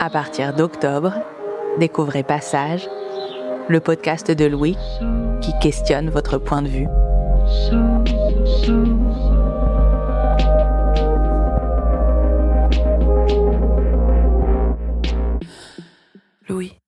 À partir d'octobre, découvrez Passage, le podcast de Louis qui questionne votre point de vue. Louis.